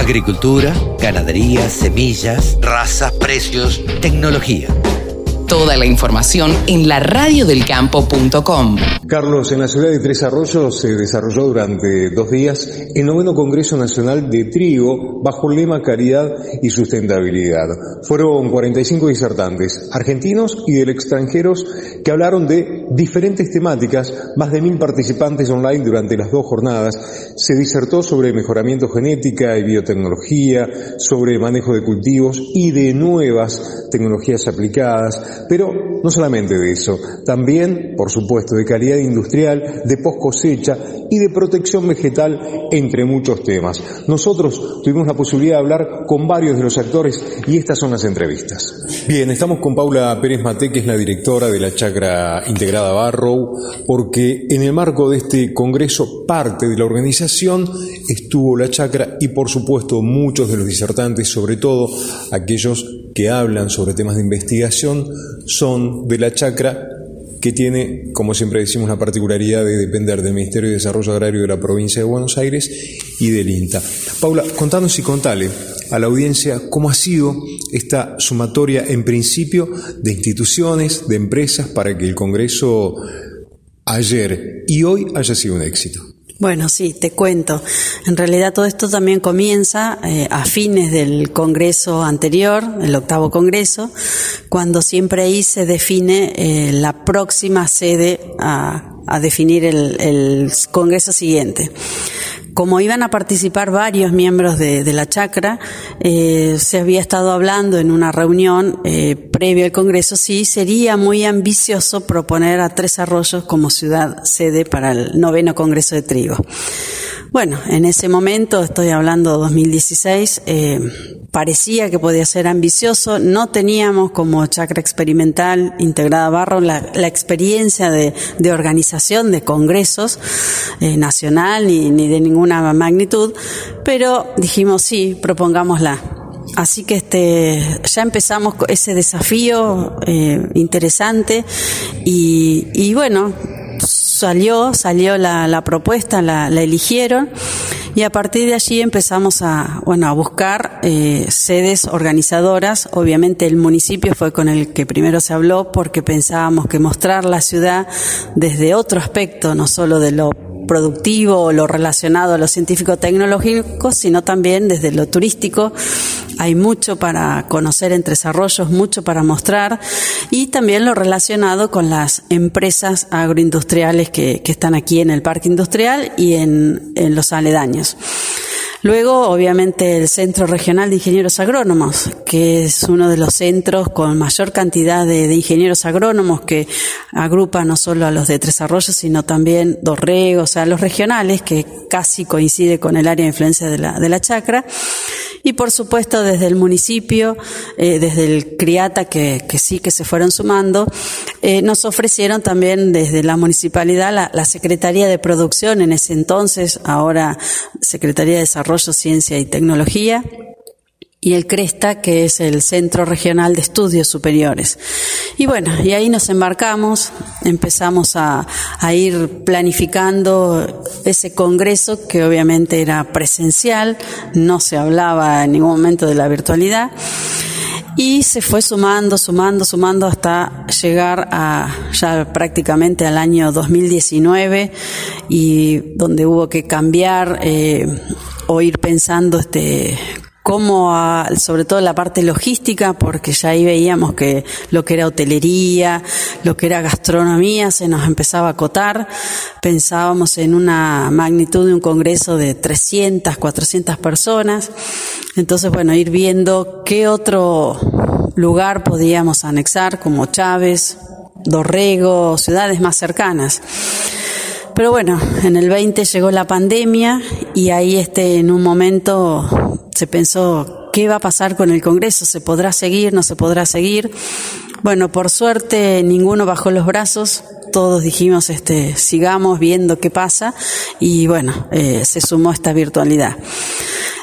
Agricultura, ganadería, semillas, razas, precios, tecnología. Toda la información en la radiodelcampo.com. Carlos, en la ciudad de Tres Arroyos se desarrolló durante dos días el noveno Congreso Nacional de Trigo bajo el lema Caridad y Sustentabilidad. Fueron 45 disertantes, argentinos y del extranjeros, que hablaron de diferentes temáticas, más de mil participantes online durante las dos jornadas. Se disertó sobre mejoramiento genética y biotecnología, sobre manejo de cultivos y de nuevas tecnologías aplicadas, pero no solamente de eso, también, por supuesto, de calidad industrial, de post cosecha y de protección vegetal, entre muchos temas. Nosotros tuvimos la posibilidad de hablar con varios de los actores y estas son las entrevistas. Bien, estamos con Paula Pérez Mate, que es la directora de la Chacra Integrada Barrow, porque en el marco de este congreso parte de la organización estuvo la Chacra y por supuesto muchos de los disertantes, sobre todo aquellos que hablan sobre temas de investigación, son de la chacra que tiene, como siempre decimos, la particularidad de depender del Ministerio de Desarrollo Agrario de la provincia de Buenos Aires y del INTA. Paula, contanos y contale a la audiencia cómo ha sido esta sumatoria en principio de instituciones, de empresas, para que el Congreso ayer y hoy haya sido un éxito. Bueno, sí, te cuento. En realidad todo esto también comienza eh, a fines del Congreso anterior, el octavo Congreso, cuando siempre ahí se define eh, la próxima sede a, a definir el, el Congreso siguiente como iban a participar varios miembros de, la chacra, eh, se había estado hablando en una reunión eh, previa al Congreso si sería muy ambicioso proponer a Tres Arroyos como ciudad sede para el noveno Congreso de Trigo. Bueno, en ese momento, estoy hablando de 2016, eh, parecía que podía ser ambicioso. No teníamos como chacra experimental integrada Barro la, la experiencia de, de, organización de congresos eh, nacional ni, ni de ninguna magnitud, pero dijimos sí, propongámosla. Así que este, ya empezamos ese desafío eh, interesante y, y bueno, salió, salió la, la propuesta, la, eligieron y a partir de allí empezamos a, bueno, a buscar eh, sedes organizadoras. Obviamente el municipio fue con el que primero se habló porque pensábamos que mostrar la ciudad desde otro aspecto, no solo de lo productivo o lo relacionado a lo científico-tecnológico, sino también desde lo turístico. Hay mucho para conocer entre desarrollos, mucho para mostrar y también lo relacionado con las empresas agroindustriales que, que están aquí en el parque industrial y en, en los aledaños. Luego, obviamente, el Centro Regional de Ingenieros Agrónomos, que es uno de los centros con mayor cantidad de, ingenieros agrónomos que agrupa no solo a los de Tres Arroyos, sino también Dorrego, o sea, los regionales, que casi coincide con el área de influencia de la, de la chacra. Y por supuesto desde el municipio, eh, desde el CRIATA, que, que, sí que se fueron sumando, eh, nos ofrecieron también desde la municipalidad la, la, Secretaría de Producción en ese entonces, ahora Secretaría de Desarrollo, Ciencia y Tecnología, y el CRESTA, que es el Centro Regional de Estudios Superiores. Y bueno, y ahí nos embarcamos, empezamos a, ir planificando ese congreso que obviamente era presencial, no se hablaba en ningún momento de la virtualidad. Y se fue sumando, sumando, sumando hasta llegar a ya prácticamente al año 2019 y donde hubo que cambiar eh, o ir pensando este como a, sobre todo la parte logística, porque ya ahí veíamos que lo que era hotelería, lo que era gastronomía, se nos empezaba a acotar. Pensábamos en una magnitud de un congreso de 300, 400 personas. Entonces, bueno, ir viendo qué otro lugar podíamos anexar, como Chávez, Dorrego, ciudades más cercanas. Pero bueno, en el 20 llegó la pandemia y ahí este, en un momento se pensó, ¿qué va a pasar con el Congreso? ¿Se podrá seguir? ¿No se podrá seguir? Bueno, por suerte ninguno bajó los brazos, todos dijimos, este, sigamos viendo qué pasa y bueno, eh, se sumó esta virtualidad.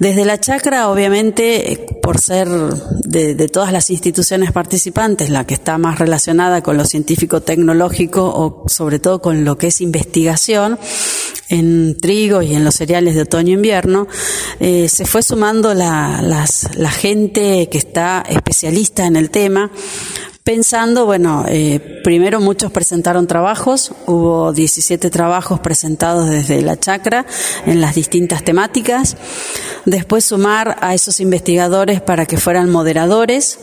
Desde la chacra, obviamente, por ser de, todas las instituciones participantes la que está más relacionada con lo científico-tecnológico o sobre todo con lo que es investigación en trigo y en los cereales de otoño-invierno, eh, se fue sumando la, las, la gente que está especialista en el tema, pensando, bueno, eh, primero muchos presentaron trabajos, hubo 17 trabajos presentados desde la chacra en las distintas temáticas, después sumar a esos investigadores para que fueran moderadores,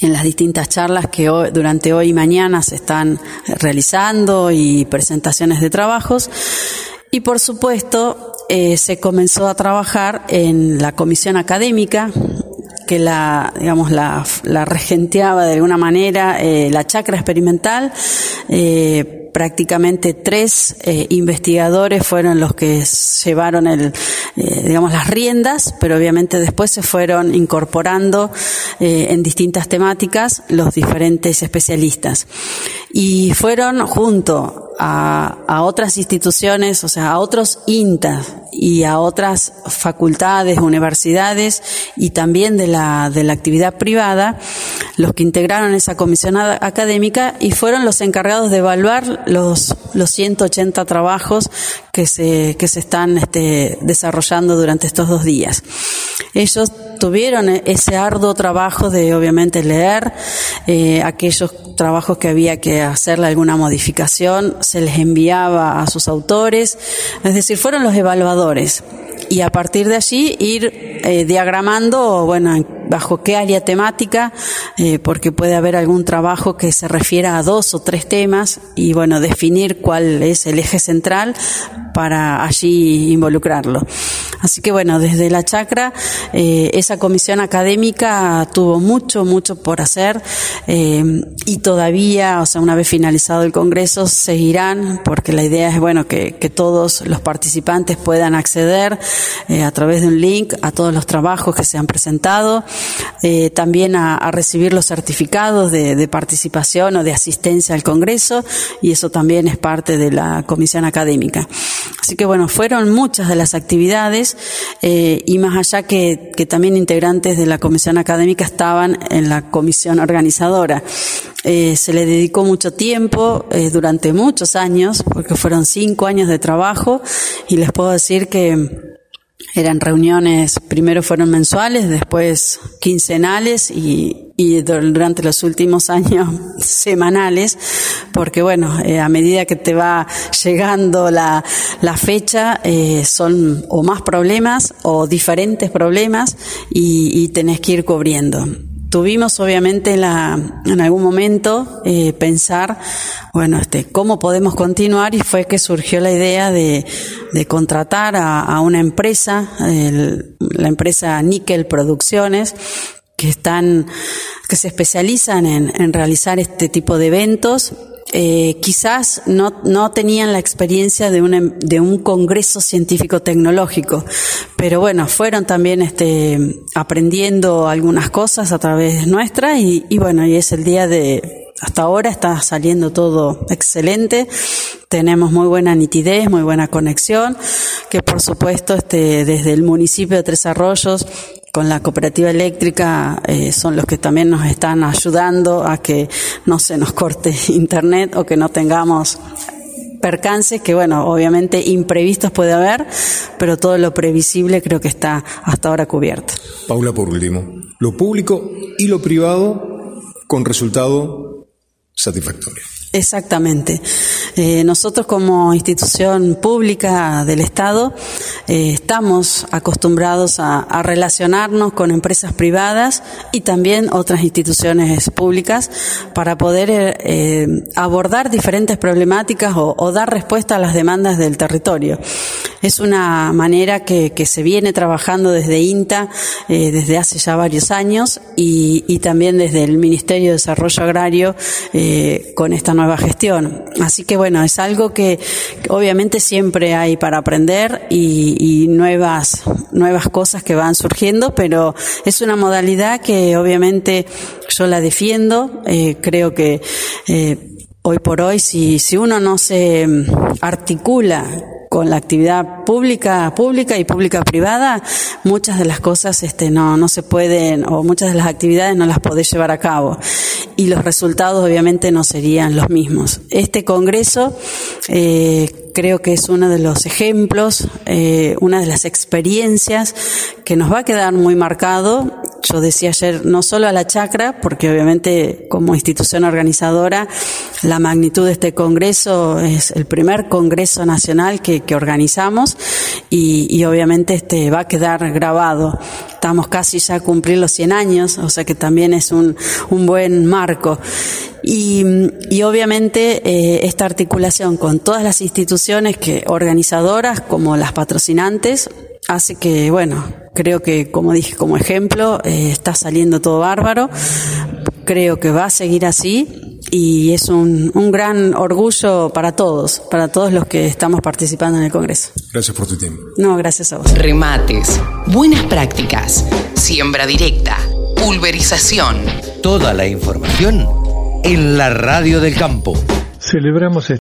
en las distintas charlas que hoy, durante hoy y mañana se están realizando y presentaciones de trabajos. Y por supuesto, eh, se comenzó a trabajar en la comisión académica que la, digamos, la, la regenteaba de alguna manera eh, la chacra experimental. Eh, prácticamente tres eh, investigadores fueron los que llevaron el, eh, digamos, las riendas, pero obviamente después se fueron incorporando eh, en distintas temáticas los diferentes especialistas. Y fueron junto a, a otras instituciones, o sea, a otros INTAs y a otras facultades, universidades y también de la, de la actividad privada, los que integraron esa comisión académica y fueron los encargados de evaluar los, los 180 trabajos que se, que se están este, desarrollando durante estos dos días. Ellos tuvieron ese arduo trabajo de obviamente leer eh, aquellos trabajos que había que hacerle alguna modificación, se les enviaba a sus autores, es decir, fueron los evaluadores y a partir de allí ir eh, diagramando, bueno, bajo qué área temática, eh, porque puede haber algún trabajo que se refiera a dos o tres temas y bueno, definir cuál es el eje central para allí involucrarlo. Así que bueno, desde la chacra, eh, esa comisión académica tuvo mucho, mucho por hacer eh, y todavía, o sea, una vez finalizado el Congreso, seguirán, porque la idea es, bueno, que, todos los participantes puedan acceder eh, a través de un link a todos los trabajos que se han presentado, también a, recibir los certificados de participación o de asistencia al Congreso y eso también es parte de la comisión académica. Así que bueno, fueron muchas de las actividades eh, y más allá que, que, también integrantes de la comisión académica estaban en la comisión organizadora. Eh, se le dedicó mucho tiempo eh, durante muchos años, porque fueron cinco años de trabajo y les puedo decir que eran reuniones, primero fueron mensuales, después quincenales y, y durante los últimos años semanales, porque bueno, eh, a medida que te va llegando la, la fecha, eh, son o más problemas o diferentes problemas y, y tenés que ir cubriendo. Tuvimos obviamente la, en algún momento eh, pensar, bueno, este, cómo podemos continuar y fue que surgió la idea de, de contratar a, a una empresa, el, la empresa Nickel Producciones, que están, que se especializan en, en realizar este tipo de eventos eh, quizás no, no tenían la experiencia de, una, de un congreso científico-tecnológico, pero bueno, fueron también este, aprendiendo algunas cosas a través nuestra y, y bueno, y es el día de, hasta ahora está saliendo todo excelente. Tenemos muy buena nitidez, muy buena conexión, que por supuesto este, desde el municipio de Tres Arroyos con la cooperativa eléctrica eh, son los que también nos están ayudando a que no se nos corte internet o que no tengamos percances que, bueno, obviamente imprevistos puede haber, pero todo lo previsible creo que está hasta ahora cubierto. Paula, por último, lo público y lo privado con resultado satisfactorio. Exactamente. Eh, nosotros como institución pública del Estado eh, estamos acostumbrados a, relacionarnos con empresas privadas y también otras instituciones públicas para poder eh, abordar diferentes problemáticas o, dar respuesta a las demandas del territorio. Es una manera que, que se viene trabajando desde INTA eh, desde hace ya varios años y, y, también desde el Ministerio de Desarrollo Agrario eh, con esta nueva gestión. Así que bueno, es algo que, obviamente siempre hay para aprender y, y, nuevas, nuevas cosas que van surgiendo, pero es una modalidad que obviamente yo la defiendo. Eh, creo que hoy por hoy, si, si uno no se articula con la actividad pública, pública y pública privada, muchas de las cosas este, no, no se pueden, o muchas de las actividades no las podés llevar a cabo. Y los resultados obviamente no serían los mismos. Este Congreso eh, creo que es uno de los ejemplos, eh, una de las experiencias que nos va a quedar muy marcado. Yo decía ayer, no solo a la chacra, porque obviamente como institución organizadora, la magnitud de este Congreso es el primer Congreso Nacional que, que organizamos y, y, obviamente este va a quedar grabado. Estamos casi ya a cumplir los 100 años, o sea que también es un, un buen marco. Y, y obviamente eh, esta articulación con todas las instituciones que organizadoras como las patrocinantes hace que, bueno, creo que como dije como ejemplo, eh, está saliendo todo bárbaro. Creo que va a seguir así y es un, un, gran orgullo para todos, para todos los que estamos participando en el Congreso. Gracias por tu tiempo. No, gracias a vos. Remates, buenas prácticas, siembra directa, pulverización. Toda la información en la radio del campo. Celebramos